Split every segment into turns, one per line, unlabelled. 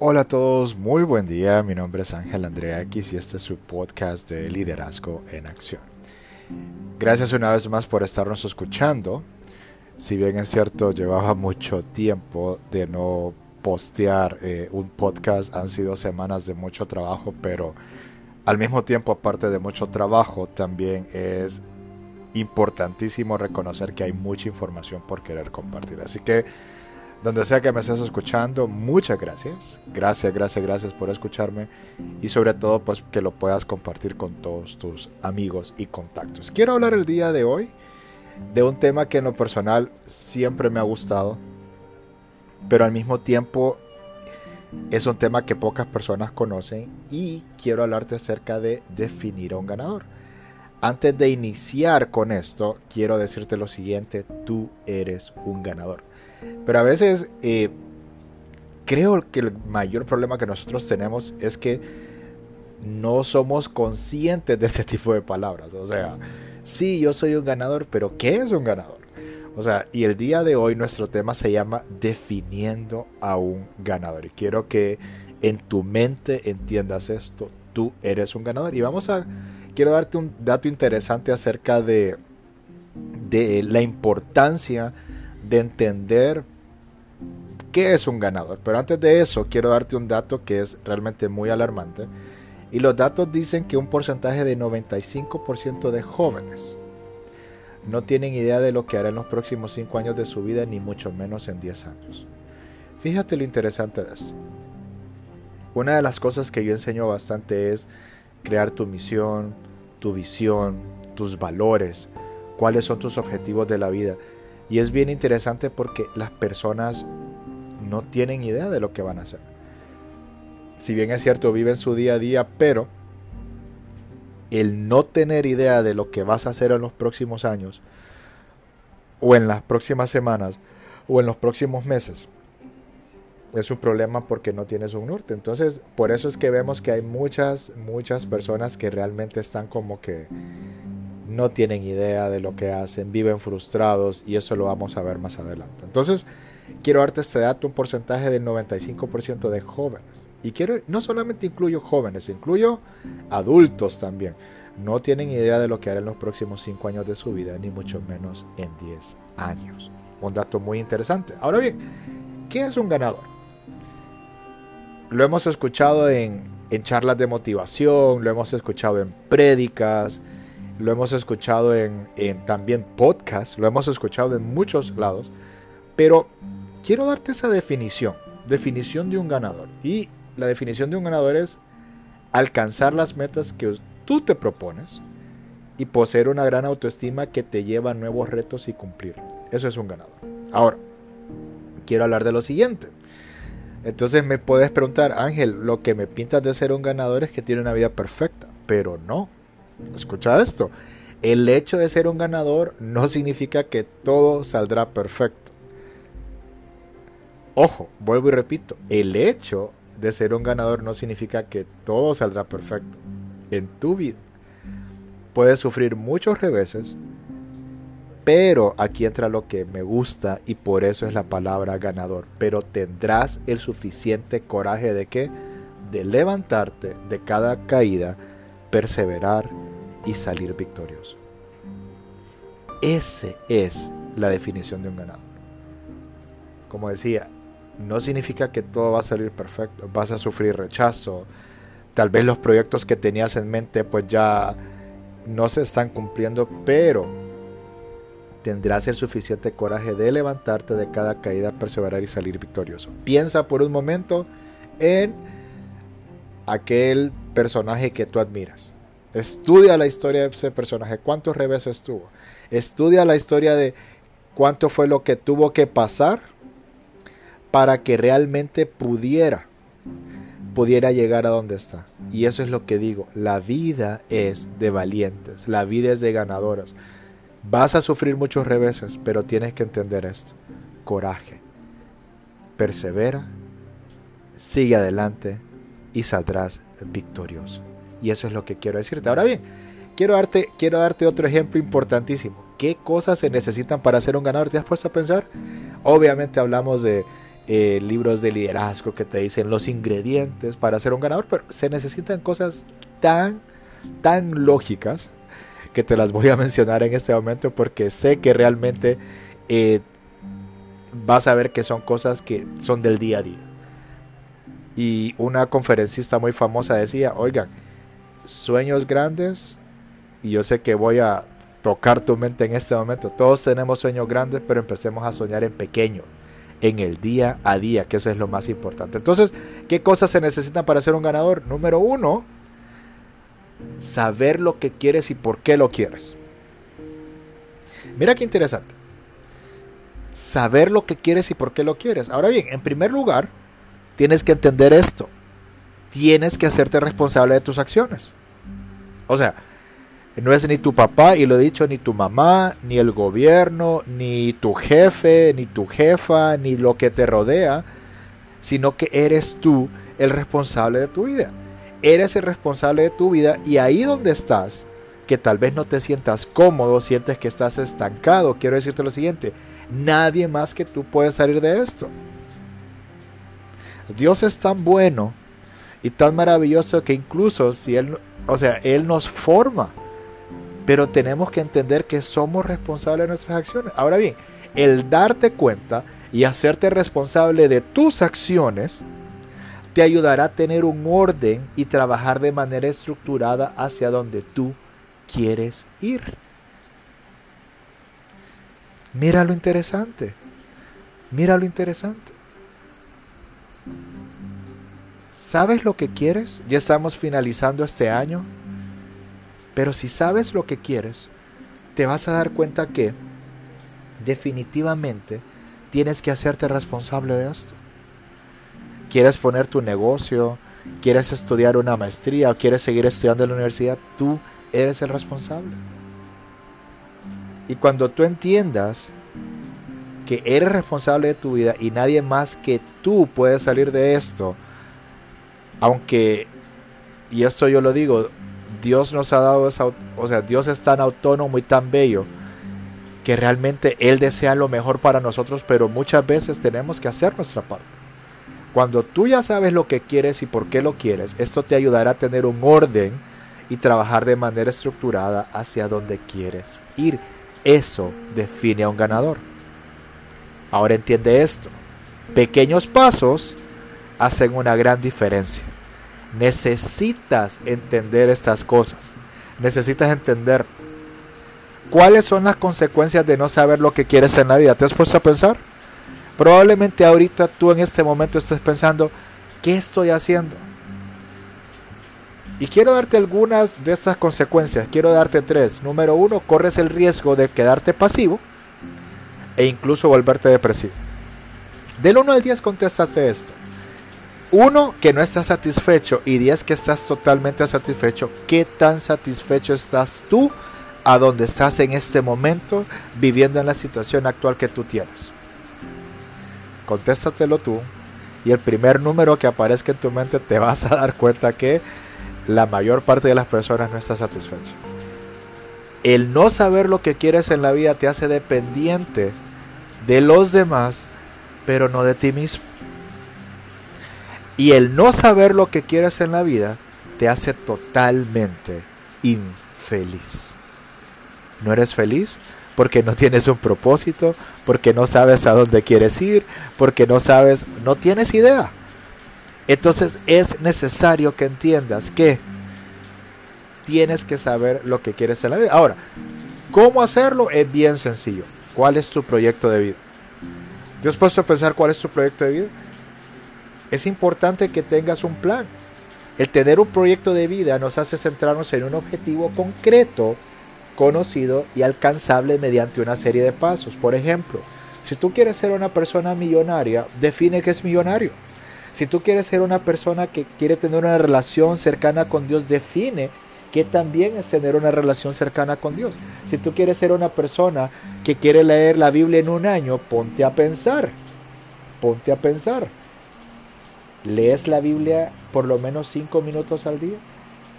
Hola a todos, muy buen día. Mi nombre es Ángel Andrea X y este es su podcast de Liderazgo en Acción. Gracias una vez más por estarnos escuchando. Si bien es cierto, llevaba mucho tiempo de no postear eh, un podcast, han sido semanas de mucho trabajo, pero al mismo tiempo, aparte de mucho trabajo, también es importantísimo reconocer que hay mucha información por querer compartir. Así que donde sea que me estés escuchando, muchas gracias. Gracias, gracias, gracias por escucharme y sobre todo pues que lo puedas compartir con todos tus amigos y contactos. Quiero hablar el día de hoy de un tema que en lo personal siempre me ha gustado, pero al mismo tiempo es un tema que pocas personas conocen y quiero hablarte acerca de definir a un ganador. Antes de iniciar con esto, quiero decirte lo siguiente, tú eres un ganador. Pero a veces eh, creo que el mayor problema que nosotros tenemos es que no somos conscientes de ese tipo de palabras. O sea, sí, yo soy un ganador, pero ¿qué es un ganador? O sea, y el día de hoy nuestro tema se llama definiendo a un ganador. Y quiero que en tu mente entiendas esto. Tú eres un ganador. Y vamos a, quiero darte un dato interesante acerca de, de la importancia de entender qué es un ganador. Pero antes de eso, quiero darte un dato que es realmente muy alarmante. Y los datos dicen que un porcentaje de 95% de jóvenes no tienen idea de lo que hará en los próximos 5 años de su vida, ni mucho menos en 10 años. Fíjate lo interesante de esto. Una de las cosas que yo enseño bastante es crear tu misión, tu visión, tus valores, cuáles son tus objetivos de la vida. Y es bien interesante porque las personas no tienen idea de lo que van a hacer. Si bien es cierto, viven su día a día, pero el no tener idea de lo que vas a hacer en los próximos años, o en las próximas semanas, o en los próximos meses, es un problema porque no tienes un norte. Entonces, por eso es que vemos que hay muchas, muchas personas que realmente están como que no tienen idea de lo que hacen, viven frustrados y eso lo vamos a ver más adelante. Entonces, quiero darte este dato, un porcentaje del 95% de jóvenes. Y quiero, no solamente incluyo jóvenes, incluyo adultos también. No tienen idea de lo que harán en los próximos 5 años de su vida, ni mucho menos en 10 años. Un dato muy interesante. Ahora bien, ¿qué es un ganador? Lo hemos escuchado en, en charlas de motivación, lo hemos escuchado en prédicas, lo hemos escuchado en, también podcast, lo hemos escuchado en muchos lados, pero quiero darte esa definición, definición de un ganador. Y la definición de un ganador es alcanzar las metas que tú te propones y poseer una gran autoestima que te lleva a nuevos retos y cumplir. Eso es un ganador. Ahora, quiero hablar de lo siguiente. Entonces me puedes preguntar, Ángel, lo que me pintas de ser un ganador es que tiene una vida perfecta, pero no. Escucha esto. El hecho de ser un ganador no significa que todo saldrá perfecto. Ojo, vuelvo y repito, el hecho de ser un ganador no significa que todo saldrá perfecto. En tu vida puedes sufrir muchos reveses, pero aquí entra lo que me gusta y por eso es la palabra ganador. Pero tendrás el suficiente coraje de que de levantarte de cada caída, perseverar y salir victorioso. Esa es la definición de un ganador. Como decía, no significa que todo va a salir perfecto, vas a sufrir rechazo, tal vez los proyectos que tenías en mente pues ya no se están cumpliendo, pero tendrás el suficiente coraje de levantarte de cada caída, perseverar y salir victorioso. Piensa por un momento en aquel personaje que tú admiras. Estudia la historia de ese personaje, cuántos reveses tuvo. Estudia la historia de cuánto fue lo que tuvo que pasar para que realmente pudiera pudiera llegar a donde está. Y eso es lo que digo, la vida es de valientes, la vida es de ganadoras. Vas a sufrir muchos reveses, pero tienes que entender esto. Coraje. Persevera, sigue adelante y saldrás victorioso. Y eso es lo que quiero decirte. Ahora bien, quiero darte, quiero darte otro ejemplo importantísimo. ¿Qué cosas se necesitan para ser un ganador? ¿Te has puesto a pensar? Obviamente hablamos de eh, libros de liderazgo que te dicen los ingredientes para ser un ganador, pero se necesitan cosas tan, tan lógicas que te las voy a mencionar en este momento porque sé que realmente eh, vas a ver que son cosas que son del día a día. Y una conferencista muy famosa decía, oigan, sueños grandes, y yo sé que voy a tocar tu mente en este momento, todos tenemos sueños grandes, pero empecemos a soñar en pequeño, en el día a día, que eso es lo más importante. Entonces, ¿qué cosas se necesitan para ser un ganador? Número uno, saber lo que quieres y por qué lo quieres. Mira qué interesante. Saber lo que quieres y por qué lo quieres. Ahora bien, en primer lugar, tienes que entender esto. Tienes que hacerte responsable de tus acciones. O sea, no es ni tu papá, y lo he dicho, ni tu mamá, ni el gobierno, ni tu jefe, ni tu jefa, ni lo que te rodea, sino que eres tú el responsable de tu vida. Eres el responsable de tu vida y ahí donde estás, que tal vez no te sientas cómodo, sientes que estás estancado, quiero decirte lo siguiente, nadie más que tú puede salir de esto. Dios es tan bueno y tan maravilloso que incluso si Él, o sea, Él nos forma, pero tenemos que entender que somos responsables de nuestras acciones. Ahora bien, el darte cuenta y hacerte responsable de tus acciones te ayudará a tener un orden y trabajar de manera estructurada hacia donde tú quieres ir. Mira lo interesante. Mira lo interesante. ¿Sabes lo que quieres? Ya estamos finalizando este año. Pero si sabes lo que quieres, te vas a dar cuenta que definitivamente tienes que hacerte responsable de esto. ¿Quieres poner tu negocio? ¿Quieres estudiar una maestría o quieres seguir estudiando en la universidad? Tú eres el responsable. Y cuando tú entiendas que eres responsable de tu vida y nadie más que tú puede salir de esto, aunque, y esto yo lo digo, Dios nos ha dado esa, o sea, Dios es tan autónomo y tan bello que realmente Él desea lo mejor para nosotros, pero muchas veces tenemos que hacer nuestra parte. Cuando tú ya sabes lo que quieres y por qué lo quieres, esto te ayudará a tener un orden y trabajar de manera estructurada hacia donde quieres ir. Eso define a un ganador. Ahora entiende esto. Pequeños pasos hacen una gran diferencia. Necesitas entender estas cosas. Necesitas entender cuáles son las consecuencias de no saber lo que quieres en la vida. ¿Te has puesto a pensar? Probablemente ahorita tú en este momento estés pensando, ¿qué estoy haciendo? Y quiero darte algunas de estas consecuencias. Quiero darte tres. Número uno, corres el riesgo de quedarte pasivo e incluso volverte depresivo. Del 1 al 10 contestaste esto. 1 que no estás satisfecho y 10 que estás totalmente satisfecho. ¿Qué tan satisfecho estás tú a donde estás en este momento viviendo en la situación actual que tú tienes? Contéstatelo tú y el primer número que aparezca en tu mente te vas a dar cuenta que la mayor parte de las personas no está satisfecho. El no saber lo que quieres en la vida te hace dependiente de los demás, pero no de ti mismo. Y el no saber lo que quieres en la vida te hace totalmente infeliz. ¿No eres feliz? Porque no tienes un propósito, porque no sabes a dónde quieres ir, porque no sabes, no tienes idea. Entonces es necesario que entiendas que tienes que saber lo que quieres en la vida. Ahora, ¿cómo hacerlo? Es bien sencillo. ¿Cuál es tu proyecto de vida? ¿Te has puesto a pensar cuál es tu proyecto de vida? Es importante que tengas un plan. El tener un proyecto de vida nos hace centrarnos en un objetivo concreto, conocido y alcanzable mediante una serie de pasos. Por ejemplo, si tú quieres ser una persona millonaria, define qué es millonario. Si tú quieres ser una persona que quiere tener una relación cercana con Dios, define que también es tener una relación cercana con Dios. Si tú quieres ser una persona que quiere leer la Biblia en un año, ponte a pensar. Ponte a pensar. ¿Lees la Biblia por lo menos cinco minutos al día?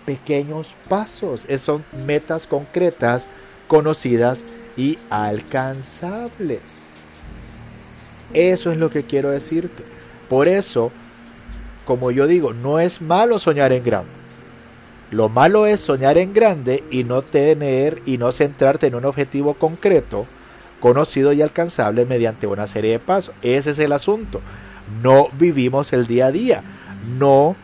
Pequeños pasos. Son metas concretas, conocidas y alcanzables. Eso es lo que quiero decirte. Por eso, como yo digo, no es malo soñar en grande. Lo malo es soñar en grande y no tener y no centrarte en un objetivo concreto, conocido y alcanzable mediante una serie de pasos. Ese es el asunto. No vivimos el día a día. No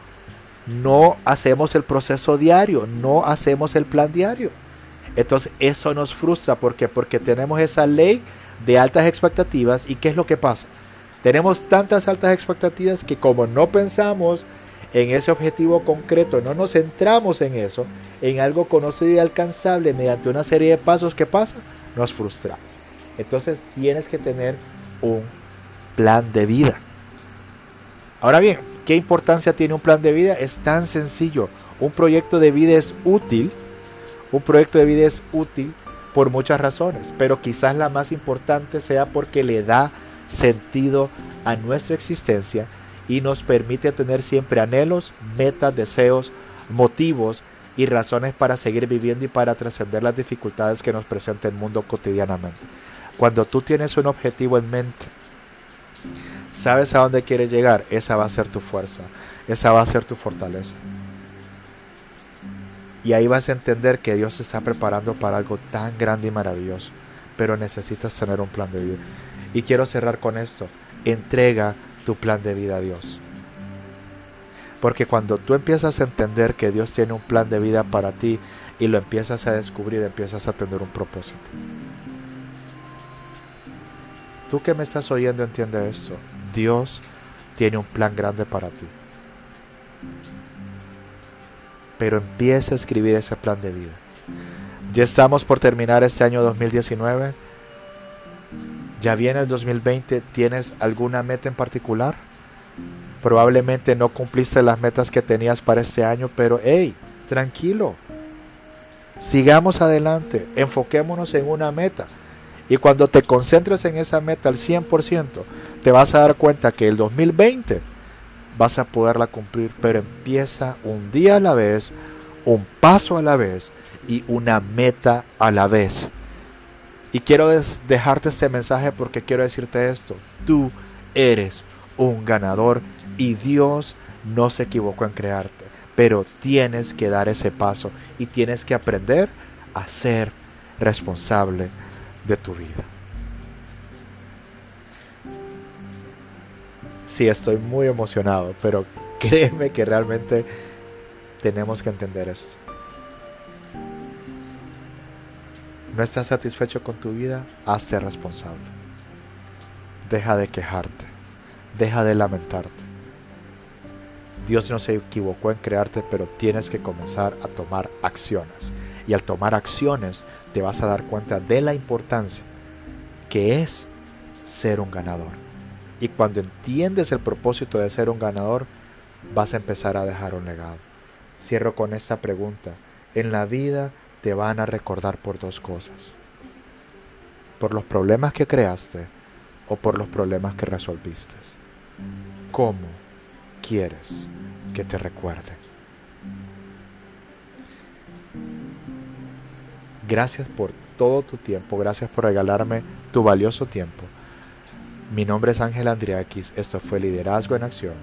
no hacemos el proceso diario, no hacemos el plan diario. Entonces eso nos frustra porque porque tenemos esa ley de altas expectativas y qué es lo que pasa? Tenemos tantas altas expectativas que como no pensamos en ese objetivo concreto, no nos centramos en eso, en algo conocido y alcanzable mediante una serie de pasos que pasa, nos frustra. Entonces tienes que tener un plan de vida. Ahora bien, ¿qué importancia tiene un plan de vida? Es tan sencillo. Un proyecto de vida es útil. Un proyecto de vida es útil por muchas razones, pero quizás la más importante sea porque le da sentido a nuestra existencia y nos permite tener siempre anhelos, metas, deseos, motivos y razones para seguir viviendo y para trascender las dificultades que nos presenta el mundo cotidianamente. Cuando tú tienes un objetivo en mente, sabes a dónde quieres llegar, esa va a ser tu fuerza, esa va a ser tu fortaleza. Y ahí vas a entender que Dios te está preparando para algo tan grande y maravilloso. Pero necesitas tener un plan de vida. Y quiero cerrar con esto. Entrega tu plan de vida a Dios. Porque cuando tú empiezas a entender que Dios tiene un plan de vida para ti y lo empiezas a descubrir, empiezas a tener un propósito. Tú que me estás oyendo entiende esto. Dios tiene un plan grande para ti pero empieza a escribir ese plan de vida. Ya estamos por terminar este año 2019. Ya viene el 2020. ¿Tienes alguna meta en particular? Probablemente no cumpliste las metas que tenías para este año, pero hey, tranquilo. Sigamos adelante. Enfoquémonos en una meta. Y cuando te concentres en esa meta al 100%, te vas a dar cuenta que el 2020 vas a poderla cumplir, pero empieza un día a la vez, un paso a la vez y una meta a la vez. Y quiero dejarte este mensaje porque quiero decirte esto. Tú eres un ganador y Dios no se equivocó en crearte. Pero tienes que dar ese paso y tienes que aprender a ser responsable de tu vida. sí estoy muy emocionado, pero créeme que realmente tenemos que entender esto. ¿No estás satisfecho con tu vida? Hazte responsable. Deja de quejarte. Deja de lamentarte. Dios no se equivocó en crearte, pero tienes que comenzar a tomar acciones. Y al tomar acciones te vas a dar cuenta de la importancia que es ser un ganador. Y cuando entiendes el propósito de ser un ganador, vas a empezar a dejar un legado. Cierro con esta pregunta. En la vida te van a recordar por dos cosas. Por los problemas que creaste o por los problemas que resolviste. ¿Cómo quieres que te recuerden? Gracias por todo tu tiempo, gracias por regalarme tu valioso tiempo. Mi nombre es Ángel Andriakis, esto fue Liderazgo en Acción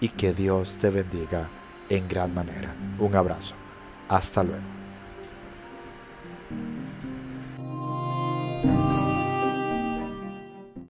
y que Dios te bendiga en gran manera. Un abrazo. Hasta luego.